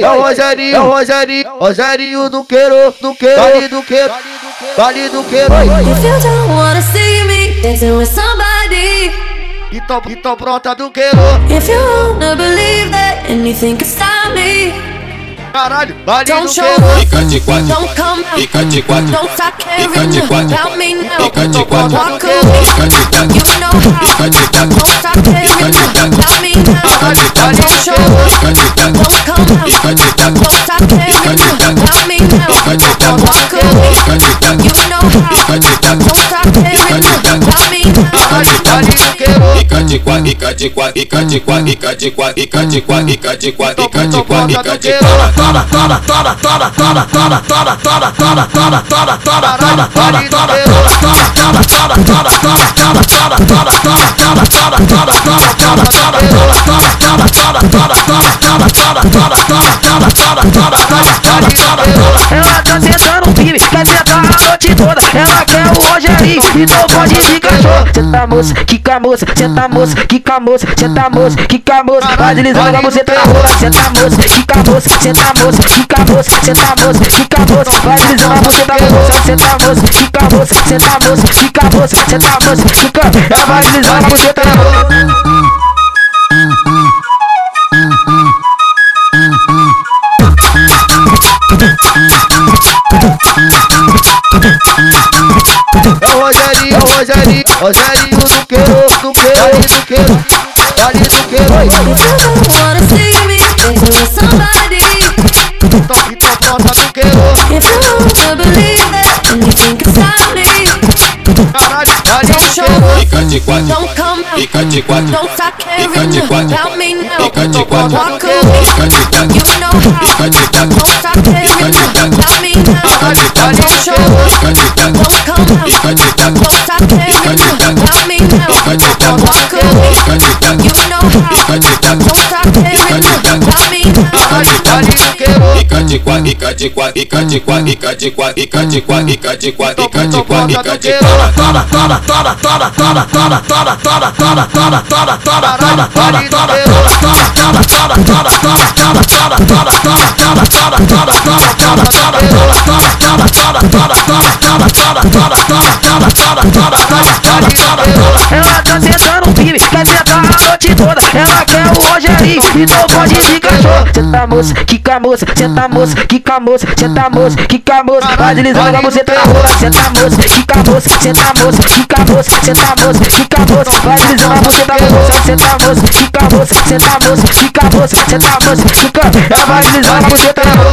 É o Rogerinho, é o Rogerinho, Rogerinho do queiro, do queiro, vale do queiro, vale do queiro. If you don't wanna see me dancing with somebody, Então, então pronta do queiro, if you wanna believe that anything can stop me, caralho, vale don't do show queiro. up, Fica de quatro, don't come out, fica de quatro, don't stop caring. about me now. fica de quatro, Walk away, fica de quatro, you know how. fica de quatro, don't stop caring about me now. fica de quatro, Walk away, fica de quatro, you know how. fica de quatro, Don't stop caring about me now. Vale do queiro, fica de quatro, fica de quatro, fica de quatro, fica de quatro, fica de quatro, fica de quatro, fica de quatro, fica Ela tá sentando firme, quer sentar a noite toda. Ela quer o Rogerinho, então pode de cachorro. Senta moça, quica moça, senta moça, quica moça, senta moça, quica moça. Vai deslizando a buceta na rola. Senta moça, quica moça, senta moça, quica moça, senta moça, quica moça. Vai deslizando a buceta na rola. Senta moça, quica moça, senta moça, quica moça, senta moça, quica. Ela vai deslizando a buceta na rola. É o Rogerinho, o Rogerinho, Rogerinho do que, do que, ali do que, ali do que, oi. Wanna see me somebody? Toque, do que, If you wanna believe that, when you think it's time. Don't show. Don't come. Don't stop caring Tell me now. Don't walk away. You know how. Queiro, fica de quatro, fica de quatro, fica de quatro, fica de quatro, fica de quatro, fica de quatro, fica de quatro, fica de quatro. caralho, vale do queiro. Ela tá sentando firme, quer sentar a noite toda. Ela quer o Rogerinho, então pode de cachorro. Senta moça, quica moça, senta moça, quica moça, senta moça, quica moça. Vai deslizando a buceta na rola. Senta moça, quica moça, senta moça, quica moça, senta moça, quica moça. Vai deslizando a buceta na rola. Senta moça, quica moça, senta moça, quica moça, senta moça, quica. Ela vai deslizando a buceta na rola.